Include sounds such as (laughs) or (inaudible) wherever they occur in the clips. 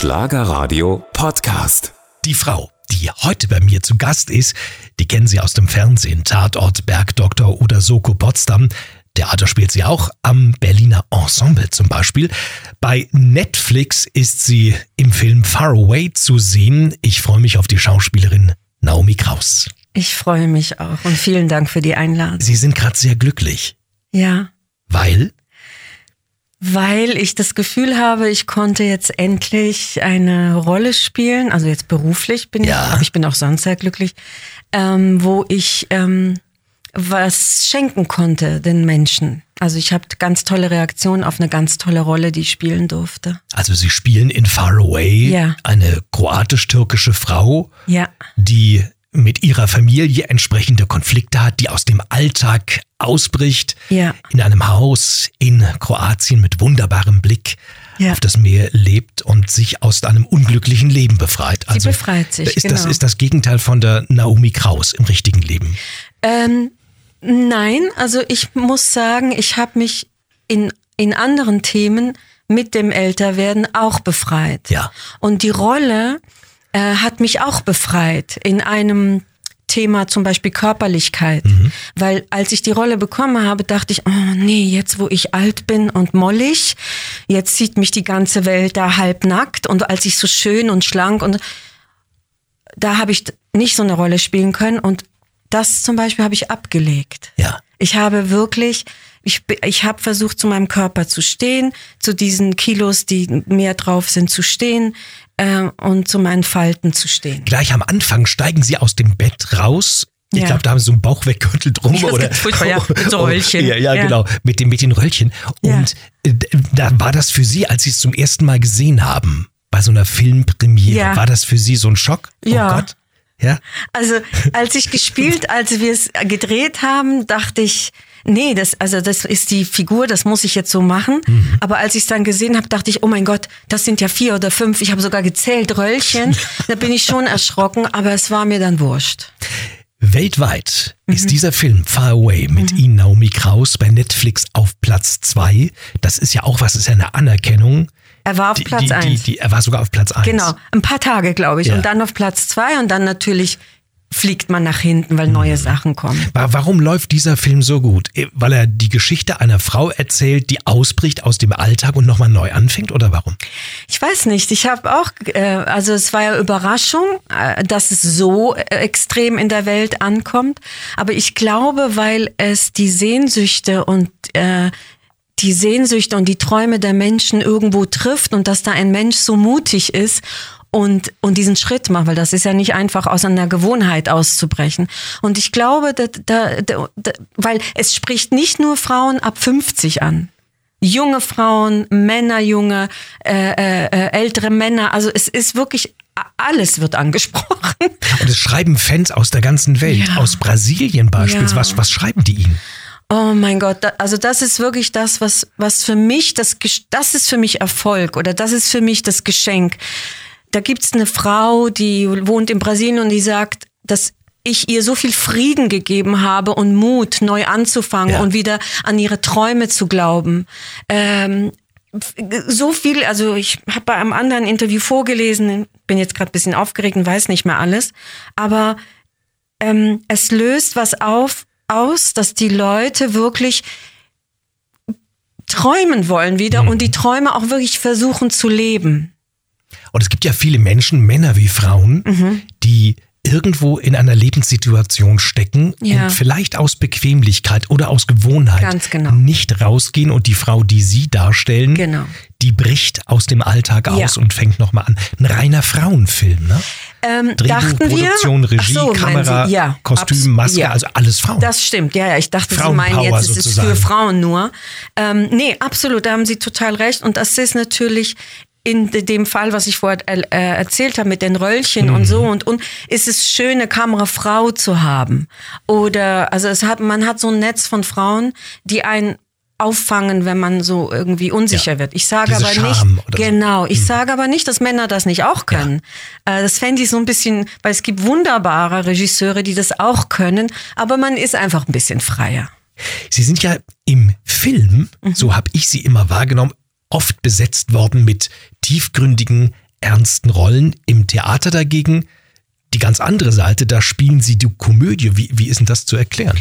Schlagerradio Podcast. Die Frau, die heute bei mir zu Gast ist, die kennen Sie aus dem Fernsehen, Tatort, Bergdoktor oder Soko Potsdam. Theater spielt sie auch am Berliner Ensemble zum Beispiel. Bei Netflix ist sie im Film Far Away zu sehen. Ich freue mich auf die Schauspielerin Naomi Kraus. Ich freue mich auch und vielen Dank für die Einladung. Sie sind gerade sehr glücklich. Ja. Weil? Weil ich das Gefühl habe, ich konnte jetzt endlich eine Rolle spielen, also jetzt beruflich bin Ja. ich, aber ich bin auch sonst sehr glücklich, ähm, wo ich ähm, was schenken konnte den Menschen. Also ich habe ganz tolle Reaktionen auf eine ganz tolle Rolle, die ich spielen durfte. Also Sie spielen in Far Away Ja. eine kroatisch-türkische Frau, Ja, die mit ihrer Familie entsprechende Konflikte hat, die aus dem Alltag ausbricht, Ja. in einem Haus in Kroatien mit wunderbarem Blick Ja. auf das Meer lebt und sich aus einem unglücklichen Leben befreit. Also befreit sich, ist das genau. ist das Gegenteil von der Naomi Kraus im richtigen Leben. Ähm, nein, also ich muss sagen, ich habe mich in, in anderen Themen mit dem Älterwerden auch befreit. Ja. Und die Rolle äh, hat mich auch befreit in einem Thema zum Beispiel Körperlichkeit. Weil als ich die Rolle bekommen habe, dachte ich, oh nee, jetzt wo ich alt bin und mollig, jetzt sieht mich die ganze Welt da halbnackt und als ich so schön und schlank und da habe ich nicht so eine Rolle spielen können und das zum Beispiel habe ich abgelegt. Ja. Ich habe wirklich, ich, ich habe versucht, zu meinem Körper zu stehen, zu diesen Kilos, die mehr drauf sind, zu stehen äh, und zu meinen Falten zu stehen. Gleich am Anfang steigen sie aus dem Bett raus. Ich Ja. glaube, da haben sie so einen Bauchweggürtel drum Ja, das oder furchtbar, (laughs) ja, mit so Röllchen. Ja, ja, Ja. genau, mit dem mit den Röllchen. Und äh, da war das für Sie, als Sie es zum ersten Mal gesehen haben, bei so einer Filmpremiere, war das für Sie so ein Schock? Ja. Oh Gott. Ja. Also als ich gespielt, als wir es gedreht haben, dachte ich, nee, das, also das ist die Figur, das muss ich jetzt so machen. Aber als ich es dann gesehen habe, dachte ich, oh mein Gott, das sind ja vier oder fünf. Ich habe sogar gezählt, Röllchen. (laughs) da bin ich schon erschrocken, aber es war mir dann wurscht. Weltweit Mhm. ist dieser Film Far Away mit Ihnen, Naomi Kraus, bei Netflix auf Platz zwei. Das ist ja auch was, ist ja eine Anerkennung. Er war auf Die, Platz die, die, eins. die, er war sogar auf Platz eins. Genau, ein paar Tage, glaube ich. Ja. Und dann auf Platz zwei und dann natürlich fliegt man nach hinten, weil neue Sachen kommen. Wa- Warum läuft dieser Film so gut? Eh, Weil er die Geschichte einer Frau erzählt, die ausbricht aus dem Alltag und nochmal neu anfängt oder warum? Ich weiß nicht, ich habe auch, äh, also es war ja Überraschung, äh, dass es so äh, extrem in der Welt ankommt. Aber ich glaube, weil es die Sehnsüchte und äh, die Sehnsüchte und die Träume der Menschen irgendwo trifft und dass da ein Mensch so mutig ist und, und diesen Schritt macht, weil das ist ja nicht einfach aus einer Gewohnheit auszubrechen. Und ich glaube, da, da, da, weil es spricht nicht nur Frauen ab 50 an. Junge Frauen, Männer, junge, äh, äh, äh, ältere Männer. Also es ist wirklich, alles wird angesprochen. Und es schreiben Fans aus der ganzen Welt, Ja. aus Brasilien beispielsweise. Ja. Was, was schreiben die Ihnen? Oh mein Gott, da, also das ist wirklich das, was, was für mich, das, das ist für mich Erfolg oder das ist für mich das Geschenk. Da gibt's eine Frau, die wohnt in Brasilien und die sagt, dass ich ihr so viel Frieden gegeben habe und Mut, neu anzufangen Ja. und wieder an ihre Träume zu glauben. Ähm, so viel, also ich habe bei einem anderen Interview vorgelesen, bin jetzt gerade ein bisschen aufgeregt und weiß nicht mehr alles, aber ähm, es löst was auf, aus, dass die Leute wirklich träumen wollen wieder und die Träume auch wirklich versuchen zu leben. Und es gibt ja viele Menschen, Männer wie Frauen, Mhm. die irgendwo in einer Lebenssituation stecken Ja. und vielleicht aus Bequemlichkeit oder aus Gewohnheit genau. nicht rausgehen und die Frau, die sie darstellen, Genau. die bricht aus dem Alltag Ja. aus und fängt nochmal an. Ein reiner Frauenfilm, ne? Ähm, Drehbuch, Produktion, Regie, so, Kamera, Sie, ja, Kostüm, Maske, ja. also alles Frauen. Das stimmt, ja, ja. Ich dachte, Sie meinen jetzt, es ist sozusagen. für Frauen nur. Ähm, nee, absolut, da haben Sie total recht. Und das ist natürlich in de- dem Fall, was ich vorher äh, äh, erzählt habe mit den Röllchen und so Mhm. und und ist es schön, eine Kamerafrau zu haben. Oder also es hat man hat so ein Netz von Frauen, die einen auffangen, wenn man so irgendwie unsicher Ja. wird. Ich sage Diese aber Scham nicht, so. genau, ich sage aber nicht, dass Männer das nicht auch können. Äh, das fände ich so ein bisschen, weil es gibt wunderbare Regisseure, die das auch können, aber man ist einfach ein bisschen freier. Sie sind ja im Film, Mhm. so habe ich sie immer wahrgenommen, oft besetzt worden mit tiefgründigen, ernsten Rollen. Im Theater dagegen die ganz andere Seite, da spielen Sie die Komödie. Wie, wie ist denn das zu erklären?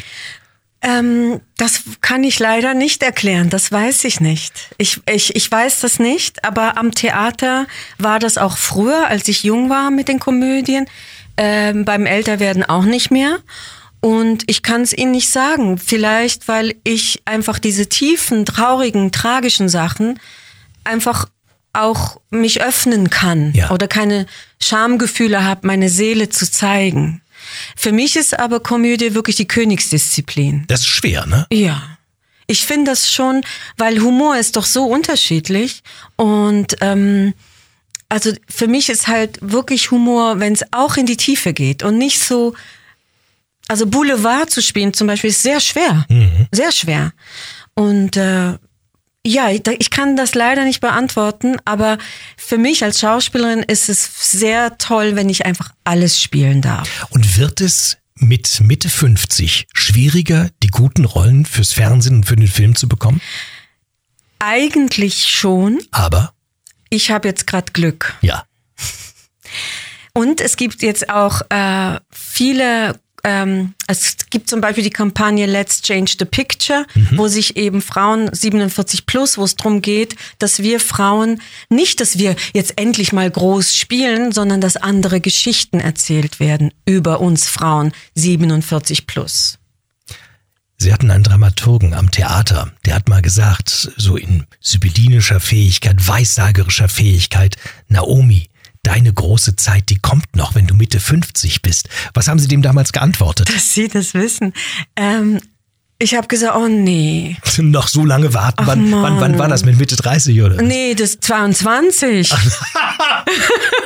Ähm, das kann ich leider nicht erklären, das weiß ich nicht. Ich, ich, ich weiß das nicht, aber am Theater war das auch früher, als ich jung war mit den Komödien, ähm, beim Älterwerden auch nicht mehr. Und ich kann es Ihnen nicht sagen. Vielleicht, weil ich einfach diese tiefen, traurigen, tragischen Sachen einfach auch mich öffnen kann Ja. oder keine Schamgefühle habe, meine Seele zu zeigen. Für mich ist aber Komödie wirklich die Königsdisziplin. Das ist schwer, ne? Ja. Ich finde das schon, weil Humor ist doch so unterschiedlich und ähm, also für mich ist halt wirklich Humor, wenn es auch in die Tiefe geht und nicht so, also Boulevard zu spielen zum Beispiel ist sehr schwer, sehr schwer. Und äh, ja, ich kann das leider nicht beantworten, aber für mich als Schauspielerin ist es sehr toll, wenn ich einfach alles spielen darf. Und wird es mit Mitte 50 schwieriger, die guten Rollen fürs Fernsehen und für den Film zu bekommen? Eigentlich schon. Aber, Ich habe jetzt gerade Glück. ja, Und es gibt jetzt auch äh, viele, ähm, es gibt zum Beispiel die Kampagne Let's Change the Picture, wo sich eben Frauen 47 plus, wo es darum geht, dass wir Frauen nicht, dass wir jetzt endlich mal groß spielen, sondern dass andere Geschichten erzählt werden über uns Frauen 47 plus. Sie hatten einen Dramaturgen am Theater, der hat mal gesagt, so in sibyllinischer Fähigkeit, weissagerischer Fähigkeit, Naomi, deine große Zeit, die kommt noch, wenn du Mitte 50 bist. Was haben Sie dem damals geantwortet? Dass Sie das wissen. Ähm, ich habe gesagt, oh nee. (laughs) noch so lange warten? Wann, wann, wann war das mit Mitte 30 oder? Nee, das 22. (laughs) (laughs)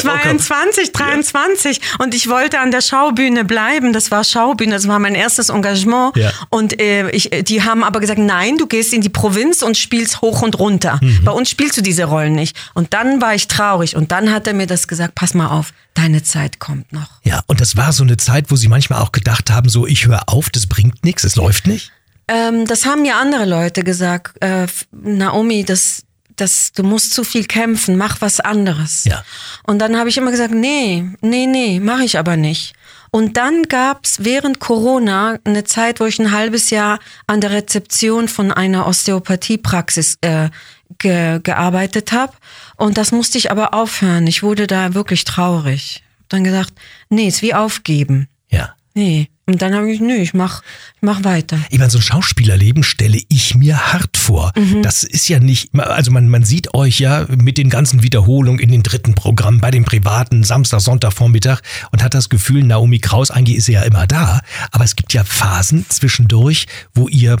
22, 23. Und ich wollte an der Schaubühne bleiben. Das war Schaubühne, das war mein erstes Engagement. Ja. Und äh, ich, die haben aber gesagt, nein, du gehst in die Provinz und spielst hoch und runter. Mhm. Bei uns spielst du diese Rollen nicht. Und dann war ich traurig. Und dann hat er mir das gesagt, pass mal auf, deine Zeit kommt noch. Ja, und das war so eine Zeit, wo Sie manchmal auch gedacht haben, so ich höre auf, das bringt nichts, es läuft nicht. Ähm, das haben mir andere Leute gesagt. Äh, Naomi, das, das, du musst zu viel kämpfen, mach was anderes. Ja. Und dann habe ich immer gesagt, nee, nee, nee, mache ich aber nicht. Und dann gab's während Corona eine Zeit, wo ich ein halbes Jahr an der Rezeption von einer Osteopathiepraxis äh, ge gearbeitet habe. Und das musste ich aber aufhören. Ich wurde da wirklich traurig. Dann gesagt, nee, ist wie aufgeben. Ja. Nee. Und dann habe ich, nee, ich mach, ich mach weiter. Ich meine, so ein Schauspielerleben stelle ich mir hart vor. Das ist ja nicht, also man, man sieht euch ja mit den ganzen Wiederholungen in den dritten Programmen, bei den privaten Samstag, Sonntag, Vormittag und hat das Gefühl, Naomi Kraus, eigentlich ist sie ja immer da, aber es gibt ja Phasen zwischendurch, wo ihr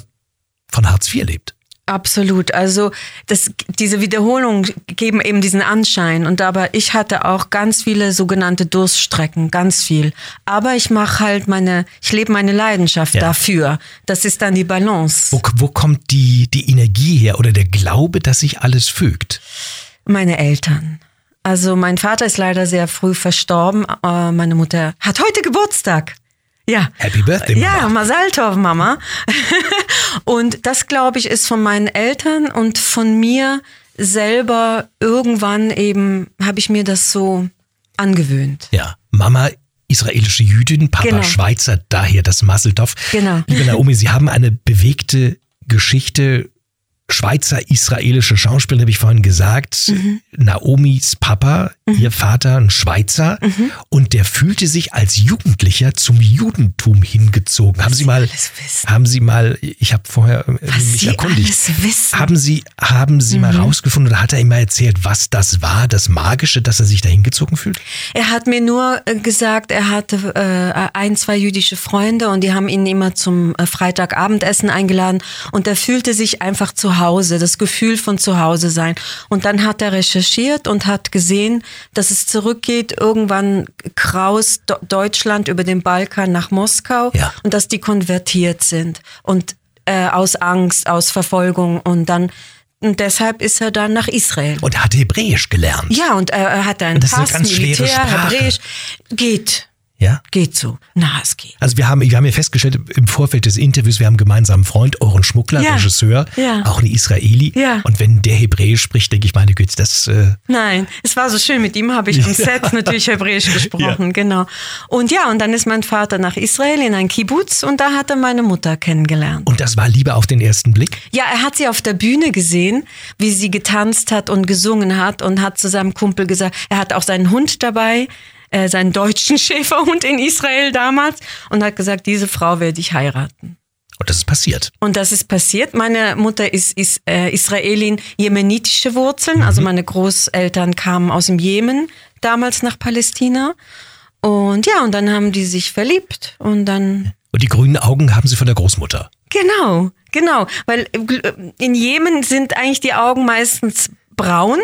von Hartz IV lebt. Absolut. Also das, diese Wiederholungen geben eben diesen Anschein. Und aber ich hatte auch ganz viele sogenannte Durststrecken, ganz viel. Aber ich mache halt meine, ich lebe meine Leidenschaft Ja. dafür. Das ist dann die Balance. Wo, wo kommt die, die Energie her oder der Glaube, dass sich alles fügt? Meine Eltern. Also mein Vater ist leider sehr früh verstorben. Äh, Meine Mutter hat heute Geburtstag. Ja. Happy Birthday, Ja, Mama. Masal Tov, Mama. (laughs) und das, glaube ich, ist von meinen Eltern und von mir selber irgendwann eben, habe ich mir das so angewöhnt. Ja, Mama israelische Jüdin, Papa Genau. Schweizer, daher das Masseltoff. Genau. Liebe Naomi, Sie haben eine bewegte Geschichte. Schweizer israelische Schauspielerin, habe ich vorhin gesagt. Mhm. Naomis Papa, ihr Vater, ein Schweizer. Mhm. Und der fühlte sich als Jugendlicher zum Judentum hingezogen. Haben Sie mal, haben Sie mal, ich habe vorher äh, Was mich Sie erkundigt. alles wissen. Mhm. Haben Sie, haben Sie mal rausgefunden oder hat er ihm mal erzählt, was das war, das Magische, dass er sich da hingezogen fühlt? Er hat mir nur äh, gesagt, er hatte äh, ein, zwei jüdische Freunde und die haben ihn immer zum äh, Freitagabendessen eingeladen und er fühlte sich einfach zu Hause, das Gefühl von zu Hause sein. Und dann hat er recherchiert und hat gesehen, dass es zurückgeht irgendwann Kraus Do Deutschland über den Balkan nach Moskau Ja. und dass die konvertiert sind und äh, aus Angst, aus Verfolgung und dann und deshalb ist er dann nach Israel. Und hat Hebräisch gelernt. Ja, und er, er hat einen Und das ist eine Pass, ganz schwere Militär, Sprache. Hebräisch. Geht. Ja? Geht so. Na, es geht. Also wir haben, wir haben ja festgestellt im Vorfeld des Interviews, wir haben einen gemeinsamen Freund, Oren Schmuckler, Ja. Regisseur, Ja. auch ein Israeli. Ja. Und wenn der Hebräisch spricht, denke ich, meine Güte, das äh, Nein, es war so schön. Mit ihm habe ich am (laughs) Set natürlich Hebräisch (laughs) gesprochen, genau. Und ja, und dann ist mein Vater nach Israel in ein Kibbutz und da hat er meine Mutter kennengelernt. und das war Liebe auf den ersten Blick. Ja, er hat sie auf der Bühne gesehen, wie sie getanzt hat und gesungen hat und hat zu seinem Kumpel gesagt, er hat auch seinen Hund dabei, äh, seinen deutschen (laughs) Schäferhund in Israel damals und hat gesagt, diese Frau werde ich heiraten. Und das ist passiert. Und das ist passiert. Meine Mutter ist, ist äh, Israelin, jemenitische Wurzeln. Also meine Großeltern kamen aus dem Jemen damals nach Palästina. Und ja, und dann haben die sich verliebt. Und dann, Und die grünen Augen haben sie von der Großmutter. genau, genau. Weil äh, in Jemen sind eigentlich die Augen meistens braun.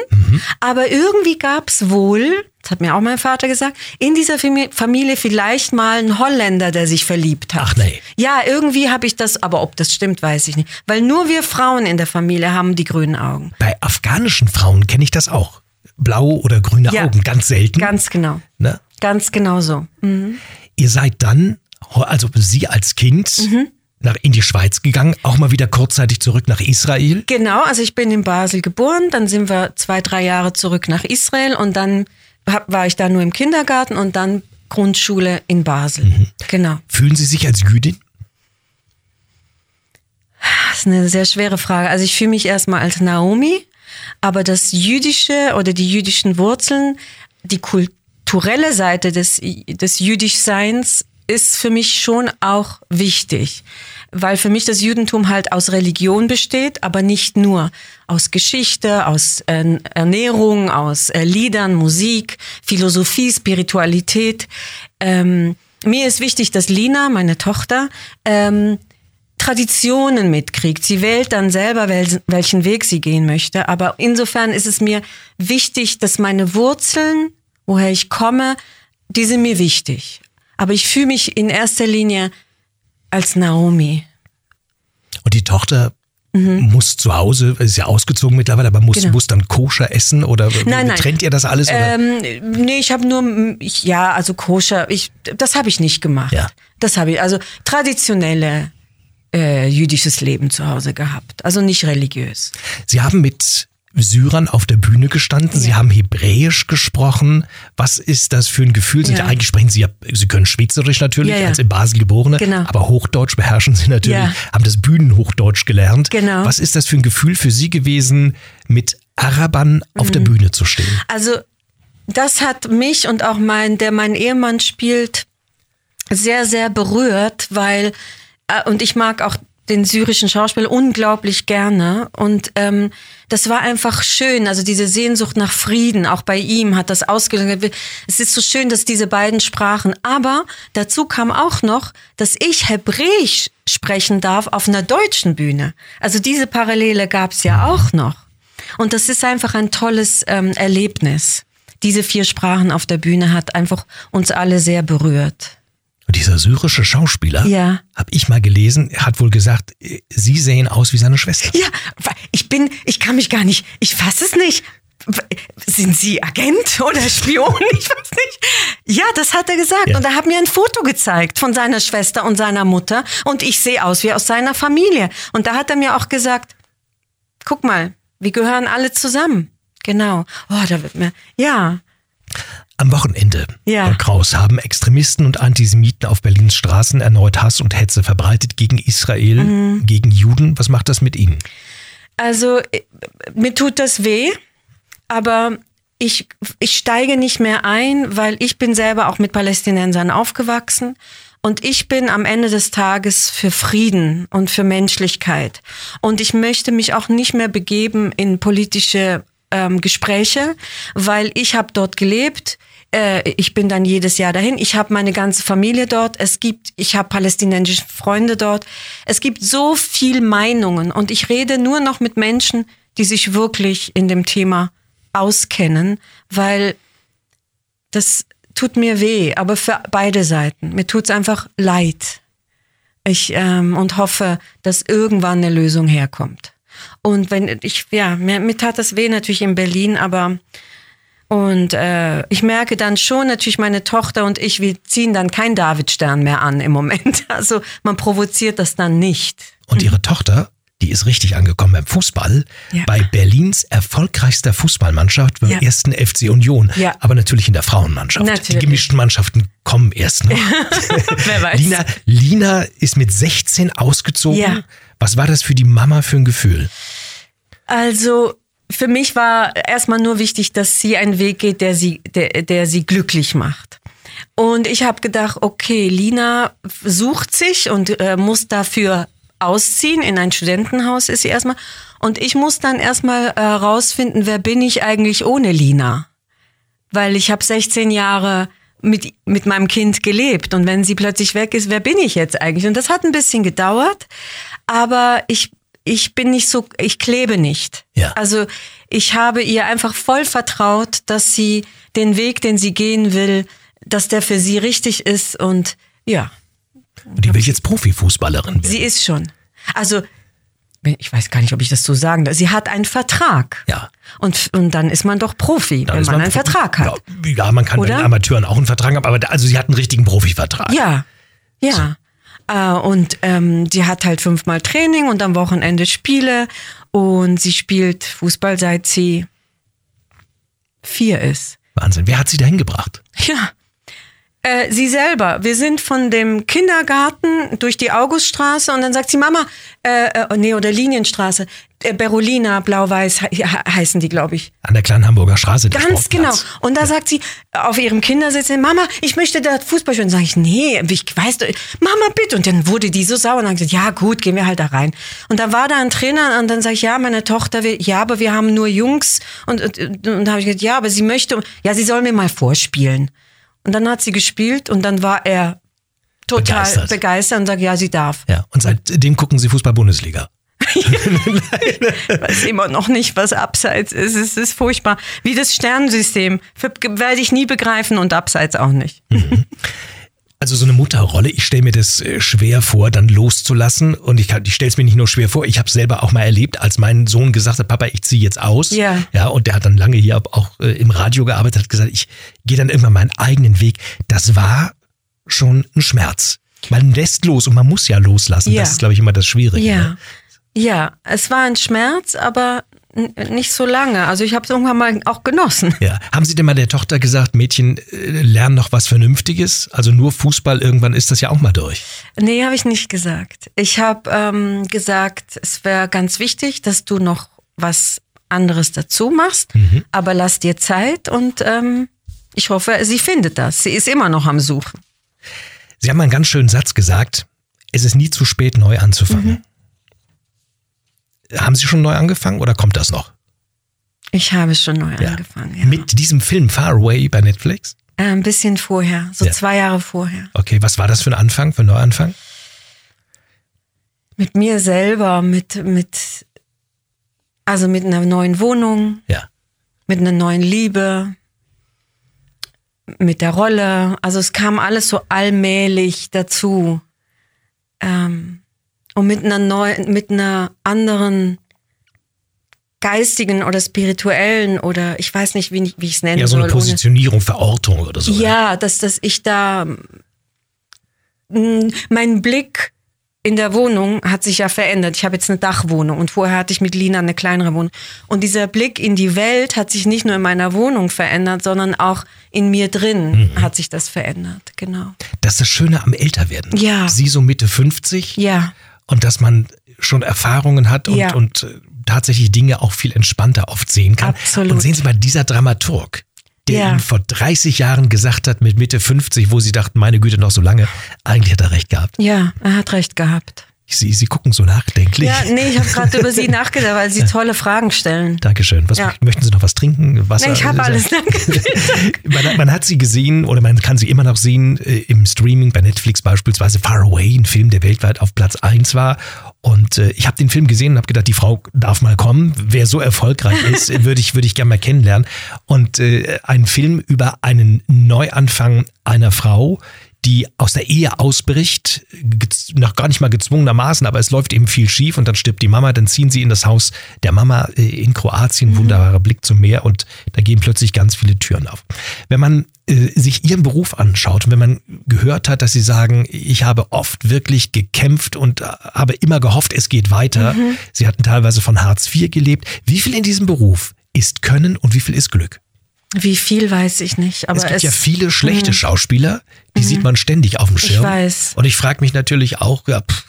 Aber irgendwie gab's wohl, das hat mir auch mein Vater gesagt, in dieser Fami- Familie vielleicht mal einen Holländer, der sich verliebt hat. Ach nee. Ja, irgendwie habe ich das, aber ob das stimmt, weiß ich nicht. Weil nur wir Frauen in der Familie haben die grünen Augen. Bei afghanischen Frauen kenne ich das auch. Blaue oder grüne Ja. Augen, ganz selten. Ganz genau. ne? Ganz genau so. Mhm. Ihr seid dann, also Sie als Kind, Mhm. Nach, in die Schweiz gegangen, auch mal wieder kurzzeitig zurück nach Israel. Genau, also ich bin in Basel geboren, dann sind wir zwei, drei Jahre zurück nach Israel und dann hab, war ich da nur im Kindergarten und dann Grundschule in Basel. Mhm. Genau. Fühlen Sie sich als Jüdin? Das ist eine sehr schwere Frage. Also ich fühle mich erstmal als Naomi, aber das Jüdische oder die jüdischen Wurzeln, die kulturelle Seite des, des Jüdischseins ist für mich schon auch wichtig. Weil für mich das Judentum halt aus Religion besteht, aber nicht nur. Aus Geschichte, aus äh, Ernährung, aus äh, Liedern, Musik, Philosophie, Spiritualität. Ähm, mir ist wichtig, dass Lina, meine Tochter, ähm, Traditionen mitkriegt. Sie wählt dann selber, wel welchen Weg sie gehen möchte. Aber insofern ist es mir wichtig, dass meine Wurzeln, woher ich komme, die sind mir wichtig. Aber ich fühle mich in erster Linie als Naomi. Und die Tochter muss zu Hause, ist ja ausgezogen mittlerweile, aber muss, Mhm. Genau. muss dann koscher essen oder Nein, nein. trennt ihr das alles? Oder? Ähm, nee, ich habe nur, ich, ja, also koscher, ich, das habe ich nicht gemacht. Ja. Das habe ich, also traditionelle äh, jüdisches Leben zu Hause gehabt, also nicht religiös. Sie haben mit Syrern auf der Bühne gestanden, Sie haben Hebräisch gesprochen. Was ist das für ein Gefühl? Sind Ja. ja. eigentlich sprechen Sie ja, Sie können Schweizerisch natürlich, Ja, ja. als in Basel geborene, Genau. aber Hochdeutsch beherrschen Sie natürlich, Ja. haben das Bühnenhochdeutsch gelernt. Genau. Was ist das für ein Gefühl für Sie gewesen, mit Arabern auf Mhm. der Bühne zu stehen? Also das hat mich und auch mein, der mein Ehemann spielt, sehr, sehr berührt, weil, äh, und ich mag auch den syrischen Schauspieler unglaublich gerne. Und ähm, das war einfach schön. Also diese Sehnsucht nach Frieden, auch bei ihm hat das ausgelöst. Es ist so schön, dass diese beiden sprachen. Aber dazu kam auch noch, dass ich Hebräisch sprechen darf auf einer deutschen Bühne. Also diese Parallele gab es ja auch noch. Und das ist einfach ein tolles ähm, Erlebnis. Diese vier Sprachen auf der Bühne hat einfach uns alle sehr berührt. Und dieser syrische Schauspieler, Ja. habe ich mal gelesen, hat wohl gesagt, Sie sehen aus wie seine Schwester. Ja, ich bin, ich kann mich gar nicht, ich fasse es nicht. Sind Sie Agent oder Spion? (laughs) Ich weiß nicht. Ja, das hat er gesagt. Ja. Und er hat mir ein Foto gezeigt von seiner Schwester und seiner Mutter. Und ich sehe aus wie aus seiner Familie. Und da hat er mir auch gesagt, guck mal, wir gehören alle zusammen. Genau. Oh, da wird mir, ja. Am Wochenende, Ja. Herr Kraus, haben Extremisten und Antisemiten auf Berlins Straßen erneut Hass und Hetze verbreitet gegen Israel, Mhm. gegen Juden. Was macht das mit Ihnen? Also äh, mir tut das weh, aber ich, ich steige nicht mehr ein, weil ich bin selber auch mit Palästinensern aufgewachsen und ich bin am Ende des Tages für Frieden und für Menschlichkeit. Und ich möchte mich auch nicht mehr begeben in politische ähm, Gespräche, weil ich habe dort gelebt. Äh, ich bin dann jedes Jahr dahin. Ich habe meine ganze Familie dort. Es gibt, ich habe palästinensische Freunde dort. Es gibt so viel Meinungen und ich rede nur noch mit Menschen, die sich wirklich in dem Thema auskennen, weil das tut mir weh, aber für beide Seiten. Mir tut's einfach leid. Ich ähm, und hoffe, dass irgendwann eine Lösung herkommt. Und wenn ich, ja, mir, mir tat das weh natürlich in Berlin, aber Und äh, ich merke dann schon, natürlich meine Tochter und ich, wir ziehen dann kein Davidstern mehr an im Moment. (laughs) Also man provoziert das dann nicht. Und ihre Tochter, die ist richtig angekommen beim Fußball, Ja. bei Berlins erfolgreichster Fußballmannschaft, beim Ja. ersten FC Union, Ja. aber natürlich in der Frauenmannschaft. Die Natürlich. gemischten Mannschaften kommen erst noch. (laughs) Wer weiß. Lina, Lina ist mit 16 ausgezogen. Was war das für die Mama für ein Gefühl? Also für mich war erstmal nur wichtig, dass sie einen Weg geht, der sie, der, der sie glücklich macht. Und ich habe gedacht, okay, Lina sucht sich und äh, muss dafür ausziehen. In ein Studentenhaus ist sie erstmal. Und ich muss dann erstmal herausfinden, wer bin ich eigentlich ohne Lina? Weil ich habe 16 Jahre mit, mit meinem Kind gelebt. Und wenn sie plötzlich weg ist, wer bin ich jetzt eigentlich? Und das hat ein bisschen gedauert. Aber ich, ich bin nicht so, ich klebe nicht. Ja. Also ich habe ihr einfach voll vertraut, dass sie den Weg, den sie gehen will, dass der für sie richtig ist. Und ja, Und die will jetzt Profifußballerin werden. sie ist schon. Also ich weiß gar nicht, ob ich das so sagen darf. Sie hat einen Vertrag. Ja. Und, und dann ist man doch Profi, Dann wenn ist man einen Vertrag hat. Ja, ja, man kann Oder? den Amateuren auch einen Vertrag haben, aber da- also sie hat einen richtigen Profivertrag. Ja, ja. Äh, und ähm, die hat halt fünfmal Training und am Wochenende Spiele. Und sie spielt Fußball seit sie vier ist. Wahnsinn. Wer hat sie dahin gebracht? Ja. Äh, sie selber. Wir sind von dem Kindergarten durch die Auguststraße und dann sagt sie, Mama, äh, äh, nee, oder Linienstraße, äh, Berolina, blau-weiß he he- heißen die, glaube ich. An der kleinen Hamburger Straße. Ganz genau. Und da sagt sie auf ihrem Kindersitz, Mama, ich möchte da Fußball spielen. Sag ich, nee, ich weiß Mama, bitte. Und dann wurde die so sauer und dann gesagt, ja gut, gehen wir halt da rein. Und da war da ein Trainer und dann sage ich, ja, meine Tochter will, ja, aber wir haben nur Jungs. Und, und, und da habe ich gesagt, ja, aber sie möchte, ja, sie soll mir mal vorspielen. Und dann hat sie gespielt und dann war er total Begeistert. begeistert, und sagt, ja, sie darf. Ja, und seitdem gucken sie Fußball-Bundesliga. Ich (laughs) weiß immer noch nicht, was Abseits ist. Es ist furchtbar. Wie das Sternensystem. Werde ich nie begreifen und Abseits auch nicht. Also so eine Mutterrolle, ich stelle mir das äh, schwer vor, dann loszulassen. Und ich, ich stelle es mir nicht nur schwer vor, ich habe es selber auch mal erlebt, als mein Sohn gesagt hat, Papa, ich ziehe jetzt aus. Ja. Ja, und der hat dann lange hier auch äh, im Radio gearbeitet, hat gesagt, ich gehe dann irgendwann meinen eigenen Weg. Das war schon ein Schmerz. Man lässt los und man muss ja loslassen. Ja. Das ist, glaube ich, immer das Schwierige. Ja. Ne? Ja, es war ein Schmerz, aber nicht so lange. Also ich habe es irgendwann mal auch genossen. Ja. Haben Sie denn mal der Tochter gesagt, Mädchen, äh, lern noch was Vernünftiges? Also nur Fußball, irgendwann ist das ja auch mal durch. Nee, habe ich nicht gesagt. Ich habe ähm, gesagt, es wäre ganz wichtig, dass du noch was anderes dazu machst, aber lass dir Zeit und ähm, ich hoffe, sie findet das. Sie ist immer noch am Suchen. Sie haben einen ganz schönen Satz gesagt, es ist nie zu spät, neu anzufangen. Haben Sie schon neu angefangen oder kommt das noch? Ich habe schon neu Ja. angefangen. Ja. Mit diesem Film Far Away bei Netflix? Äh, ein bisschen vorher, so Ja. zwei Jahre vorher. Okay, was war das für ein Anfang, für ein Neuanfang? Mit mir selber, mit, mit, also mit einer neuen Wohnung, Ja. mit einer neuen Liebe, mit der Rolle. Also es kam alles so allmählich dazu. Ähm, und mit einer neuen, mit einer anderen geistigen oder spirituellen oder ich weiß nicht, wie, ich- wie ich es nennen Ja, so eine soll. ohne- Positionierung, Verortung oder so. Ja, dass, dass ich da, mh, mein Blick in der Wohnung hat sich ja verändert. Ich habe jetzt eine Dachwohnung und vorher hatte ich mit Lina eine kleinere Wohnung. Und dieser Blick in die Welt hat sich nicht nur in meiner Wohnung verändert, sondern auch in mir drin Mhm. hat sich das verändert. Genau. Das ist das Schöne am Älterwerden. Ja. Sie so Mitte 50 Ja, und dass man schon Erfahrungen hat und, Ja. und äh, tatsächlich Dinge auch viel entspannter oft sehen kann. Absolut. Und sehen Sie mal, dieser Dramaturg, der Ja. Ihnen vor 30 Jahren gesagt hat, mit Mitte 50, wo Sie dachten, meine Güte, noch so lange, eigentlich hat er recht gehabt. ja, er hat recht gehabt. Sie, Sie gucken so nachdenklich. Ja, nee, ich habe gerade über Sie nachgedacht, weil Sie tolle Fragen stellen. Dankeschön. Was, Ja. Möchten Sie noch was trinken? Wasser? Nee, ich habe alles, danke. (laughs) man, hat- man hat sie gesehen oder man kann sie immer noch sehen äh, im Streaming bei Netflix beispielsweise Far Away, ein Film, der weltweit auf Platz 1 war. Und äh, ich habe den Film gesehen und habe gedacht, die Frau darf mal kommen. Wer so erfolgreich (laughs) ist, würde ich, würde ich gerne mal kennenlernen. Und äh, ein Film über einen Neuanfang einer Frau, die aus der Ehe ausbricht, noch gar nicht mal gezwungenermaßen, aber es läuft eben viel schief und dann stirbt die Mama, dann ziehen sie in das Haus der Mama äh, in Kroatien, mhm. wunderbarer Blick zum Meer und da gehen plötzlich ganz viele Türen auf. Wenn man äh, sich ihren Beruf anschaut und wenn man gehört hat, dass sie sagen, ich habe oft wirklich gekämpft und äh, habe immer gehofft, es geht weiter. Mhm. Sie hatten teilweise von Hartz IV gelebt. Wie viel in diesem Beruf ist Können und wie viel ist Glück? Wie viel weiß ich nicht. Aber es gibt es, ja viele schlechte mh. Schauspieler, die mh. sieht man ständig auf dem Schirm. Ich weiß. Und ich frage mich natürlich auch, ja, pff.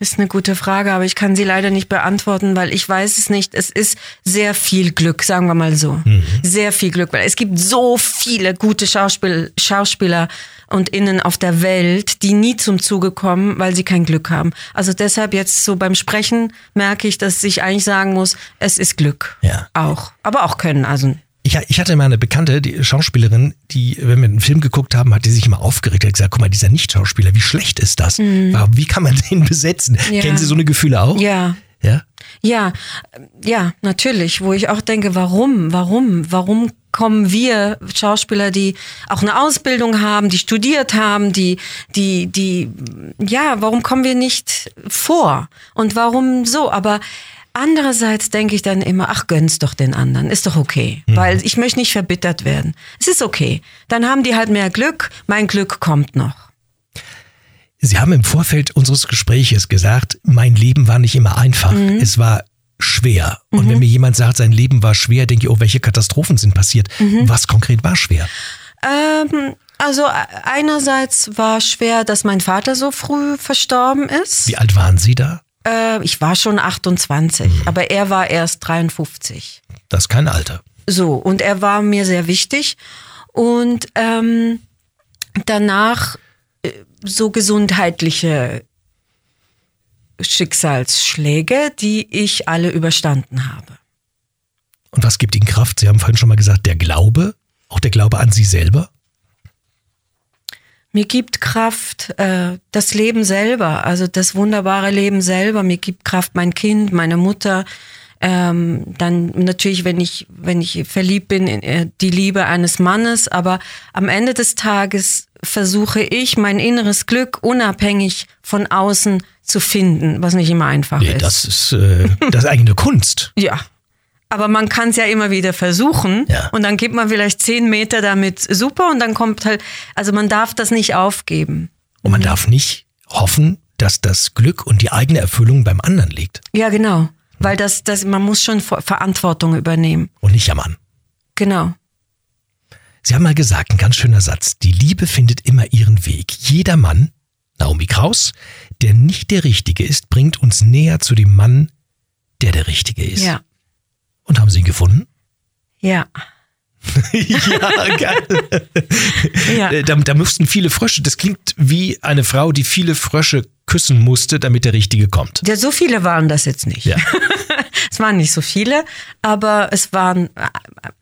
Ist eine gute Frage, aber ich kann sie leider nicht beantworten, weil ich weiß es nicht. Es ist sehr viel Glück, sagen wir mal so. Mhm. Sehr viel Glück, weil es gibt so viele gute Schauspiel Schauspieler und Innen auf der Welt, die nie zum Zuge kommen, weil sie kein Glück haben. Also deshalb jetzt so beim Sprechen merke ich, dass ich eigentlich sagen muss, es ist Glück. Ja. Auch. Aber auch Können. Also ich, ich hatte mal eine Bekannte, die Schauspielerin, die, wenn wir einen Film geguckt haben, hat die sich immer aufgeregt. Hat gesagt, guck mal, dieser Nicht-Schauspieler, wie schlecht ist das? Mhm. Wie kann man den besetzen? Ja. Kennen Sie so eine Gefühle auch? Ja. Ja? Ja, ja, natürlich. Wo ich auch denke, warum, warum, warum kommen wir Schauspieler, die auch eine Ausbildung haben, die studiert haben, die, die, die, ja, warum kommen wir nicht vor? Und warum so? Aber Andererseits denke ich dann immer, ach, gönn's doch den anderen, ist doch okay, mhm. weil ich möchte nicht verbittert werden. Es ist okay. Dann haben die halt mehr Glück, mein Glück kommt noch. Sie haben im Vorfeld unseres Gespräches gesagt, mein Leben war nicht immer einfach. Mhm. Es war schwer. Und mhm. wenn mir jemand sagt, sein Leben war schwer, denke ich, oh, welche Katastrophen sind passiert? Mhm. Was konkret war schwer? Ähm, also einerseits war schwer, dass mein Vater so früh verstorben ist. Wie alt waren Sie da? Äh, ich war schon 28, mhm. aber er war erst 53. Das ist kein Alter. So, und er war mir sehr wichtig. Und ähm, danach äh, so gesundheitliche Schicksalsschläge, die ich alle überstanden habe. Und was gibt Ihnen Kraft? Sie haben vorhin schon mal gesagt, der Glaube, auch der Glaube an Sie selber? Mir gibt Kraft äh, das Leben selber, also das wunderbare Leben selber. Mir gibt Kraft mein Kind, meine Mutter. Ähm, dann natürlich, wenn ich, wenn ich verliebt bin, in, äh, die Liebe eines Mannes. Aber am Ende des Tages versuche ich, mein inneres Glück unabhängig von außen zu finden, was nicht immer einfach nee, ist. Das ist, äh, das ist eigentlich eine Kunst. ja, aber man kann es ja immer wieder versuchen ja. und dann geht man vielleicht zehn Meter damit super und dann kommt halt, also man darf das nicht aufgeben. Und man darf nicht hoffen, dass das Glück und die eigene Erfüllung beim anderen liegt. Ja, genau. Weil das, das, man muss schon Verantwortung übernehmen. Und nicht jammern. Genau. Sie haben mal gesagt, ein ganz schöner Satz. Die Liebe findet immer ihren Weg. Jeder Mann, Naomi Kraus, der nicht der Richtige ist, bringt uns näher zu dem Mann, der der Richtige ist. Ja. Und haben Sie ihn gefunden? Ja. (laughs) ja, geil. (laughs) ja. Äh, da, da mussten viele Frösche. Das klingt wie eine Frau, die viele Frösche küssen musste, damit der Richtige kommt. Ja, so viele waren das jetzt nicht. Ja. (laughs) es waren nicht so viele, aber es waren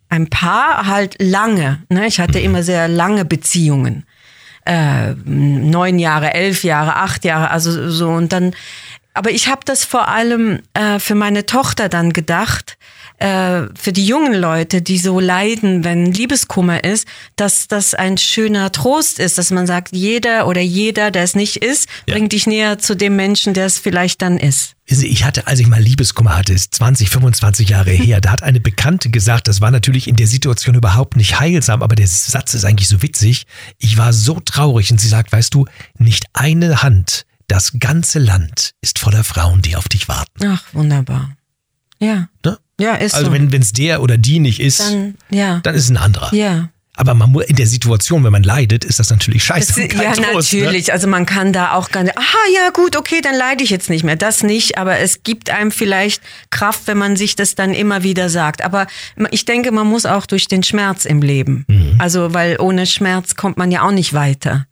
ein paar halt lange. Ne? Ich hatte mhm. immer sehr lange Beziehungen. Äh, neun Jahre, elf Jahre, acht Jahre, also so. Und dann, aber ich habe das vor allem äh, für meine Tochter dann gedacht, äh, für die jungen Leute, die so leiden, wenn Liebeskummer ist, dass das ein schöner Trost ist, dass man sagt, jeder oder jeder, der es nicht ist, ja. bringt dich näher zu dem Menschen, der es vielleicht dann ist. Ich hatte, als ich mal Liebeskummer hatte, ist 20, 25 Jahre her, da hat eine Bekannte gesagt, das war natürlich in der Situation überhaupt nicht heilsam, aber der Satz ist eigentlich so witzig. Ich war so traurig und sie sagt, weißt du, nicht eine Hand, das ganze Land ist voller Frauen, die auf dich warten. Ach, wunderbar. Ja. Ne? Ja, ist Also so. wenn es der oder die nicht ist, dann, ja. dann ist es ein anderer. Ja. Aber man muss, in der Situation, wenn man leidet, ist das natürlich scheiße. Das, ja, Trost, ne? natürlich. Ne? Also man kann da auch gar nicht, aha, ja gut, okay, dann leide ich jetzt nicht mehr. Das nicht, aber es gibt einem vielleicht Kraft, wenn man sich das dann immer wieder sagt. Aber ich denke, man muss auch durch den Schmerz im Leben. Mhm. Also, weil ohne Schmerz kommt man ja auch nicht weiter.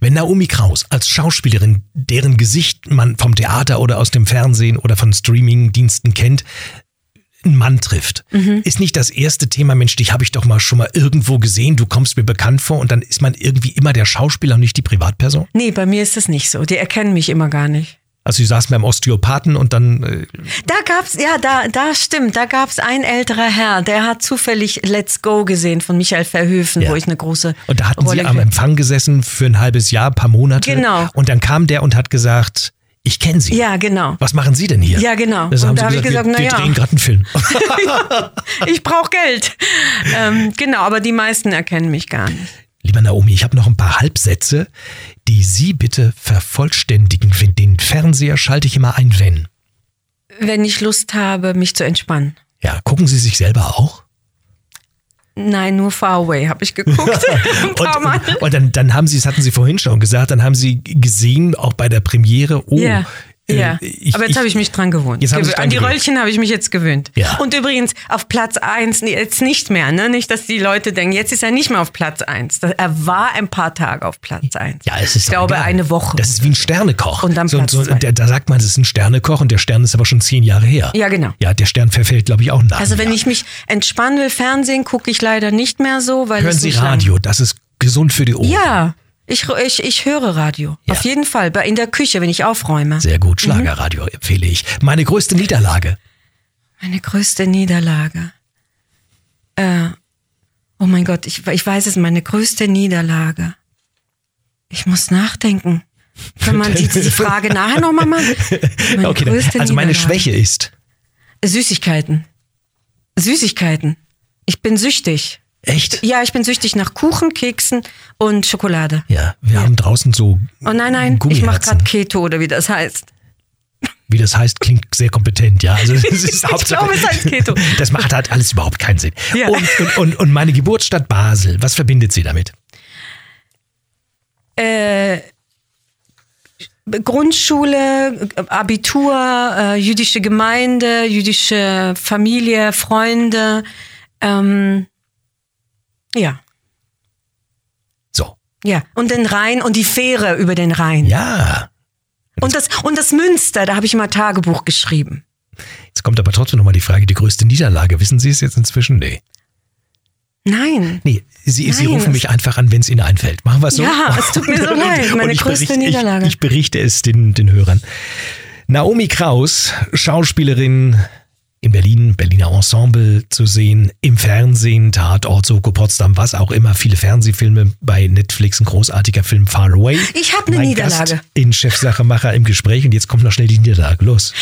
Wenn Naomi Kraus als Schauspielerin, deren Gesicht man vom Theater oder aus dem Fernsehen oder von Streamingdiensten kennt, einen Mann trifft, mhm. ist nicht das erste Thema, Mensch, dich habe ich doch mal schon mal irgendwo gesehen, du kommst mir bekannt vor und dann ist man irgendwie immer der Schauspieler und nicht die Privatperson? Nee, bei mir ist das nicht so. Die erkennen mich immer gar nicht. Also Sie saßen beim Osteopathen und dann. Äh da gab's, ja, da, da stimmt, da gab's ein älterer Herr, der hat zufällig Let's Go gesehen von Michael Verhöfen, ja. wo ich eine große. Und da hatten Rolle Sie am Empfang gesessen für ein halbes Jahr, ein paar Monate. Genau. Und dann kam der und hat gesagt, ich kenne Sie. Ja, genau. Was machen Sie denn hier? Ja, genau. Das und da habe ich gesagt, naja. Wir, wir drehen gerade einen Film. (laughs) ich brauche Geld. Ähm, genau, aber die meisten erkennen mich gar nicht. Lieber Naomi, ich habe noch ein paar Halbsätze, die Sie bitte vervollständigen. Den Fernseher schalte ich immer ein, wenn. Wenn ich Lust habe, mich zu entspannen. Ja, gucken Sie sich selber auch? Nein, nur Far Away habe ich geguckt. (laughs) und, und dann, dann haben Sie, das hatten Sie vorhin schon gesagt, dann haben Sie gesehen, auch bei der Premiere, oh, yeah. Äh, ja, ich, aber jetzt habe ich mich dran gewohnt. Jetzt An die gewöhnt. Röllchen habe ich mich jetzt gewöhnt. Ja. Und übrigens auf Platz 1 jetzt nicht mehr, ne? Nicht, dass die Leute denken, jetzt ist er nicht mehr auf Platz 1. Er war ein paar Tage auf Platz 1. Ja, es ist ich glaube egal. eine Woche. Das ist wie ein Sternekoch. Und dann so, Platz so, der, Da sagt man, es ist ein Sternekoch und der Stern ist aber schon zehn Jahre her. Ja, genau. Ja, der Stern verfällt, glaube ich, auch nach. Also wenn ich mich entspannen will, Fernsehen gucke ich leider nicht mehr so, weil Hören Sie Radio, lang. das ist gesund für die Ohren. Ja. Ich, ich, ich höre Radio. Ja. Auf jeden Fall. In der Küche, wenn ich aufräume. Sehr gut. Schlagerradio mhm. empfehle ich. Meine größte Niederlage. Meine größte Niederlage. Äh, oh mein Gott, ich, ich weiß es, meine größte Niederlage. Ich muss nachdenken. Kann man die, die Frage nachher nochmal machen? Meine (laughs) okay, dann, also meine Schwäche ist. Süßigkeiten. Süßigkeiten. Ich bin süchtig. Echt? Ja, ich bin süchtig nach Kuchen, Keksen und Schokolade. Ja, wir ja. haben draußen so. Oh nein, nein, ich mache gerade Keto oder wie das heißt. Wie das heißt, klingt sehr kompetent, ja. Also, (laughs) das ist ich glaube, es heißt Keto. (laughs) Das macht halt alles überhaupt keinen Sinn. Ja. Und, und, und, und meine Geburtsstadt Basel, was verbindet sie damit? Äh, Grundschule, Abitur, äh, jüdische Gemeinde, jüdische Familie, Freunde. Ähm, ja. So. Ja, und den Rhein und die Fähre über den Rhein. Ja. Und das, und das Münster, da habe ich mal Tagebuch geschrieben. Jetzt kommt aber trotzdem nochmal die Frage, die größte Niederlage. Wissen Sie es jetzt inzwischen? Nee. Nein. Nee, Sie, Nein, Sie rufen mich einfach an, wenn es Ihnen einfällt. Machen wir es so? Ja, es tut mir so (laughs) leid. Meine größte berichte, Niederlage. Ich, ich berichte es den, den Hörern. Naomi Kraus, Schauspielerin, in Berlin, Berliner Ensemble zu sehen, im Fernsehen, Tatort, Soko Potsdam, was auch immer, viele Fernsehfilme, bei Netflix ein großartiger Film Far Away. Ich habe eine Niederlage. Gast in Chefsachemacher im Gespräch und jetzt kommt noch schnell die Niederlage, los.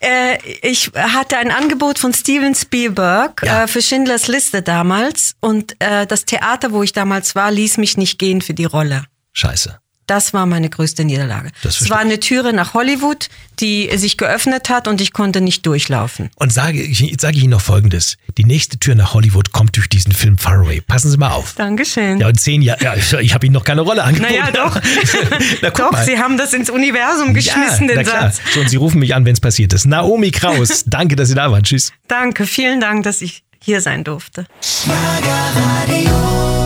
Äh, ich hatte ein Angebot von Steven Spielberg ja. äh, für Schindlers Liste damals und äh, das Theater, wo ich damals war, ließ mich nicht gehen für die Rolle. Scheiße. Das war meine größte Niederlage. es war eine Türe nach Hollywood, die sich geöffnet hat und ich konnte nicht durchlaufen. Und sage, ich, sage ich Ihnen noch Folgendes. Die nächste Tür nach Hollywood kommt durch diesen Film Faraway. Passen Sie mal auf. Dankeschön. Ja, in zehn Jahren, ja, ich habe Ihnen noch keine Rolle angeboten. Naja, doch. (laughs) na, doch, mal. Sie haben das ins Universum geschmissen, ja, den Satz. So, und Sie rufen mich an, wenn es passiert ist. Naomi Kraus, (laughs) danke, dass Sie da waren. Tschüss. Danke, vielen Dank, dass ich hier sein durfte. Schlagerradio.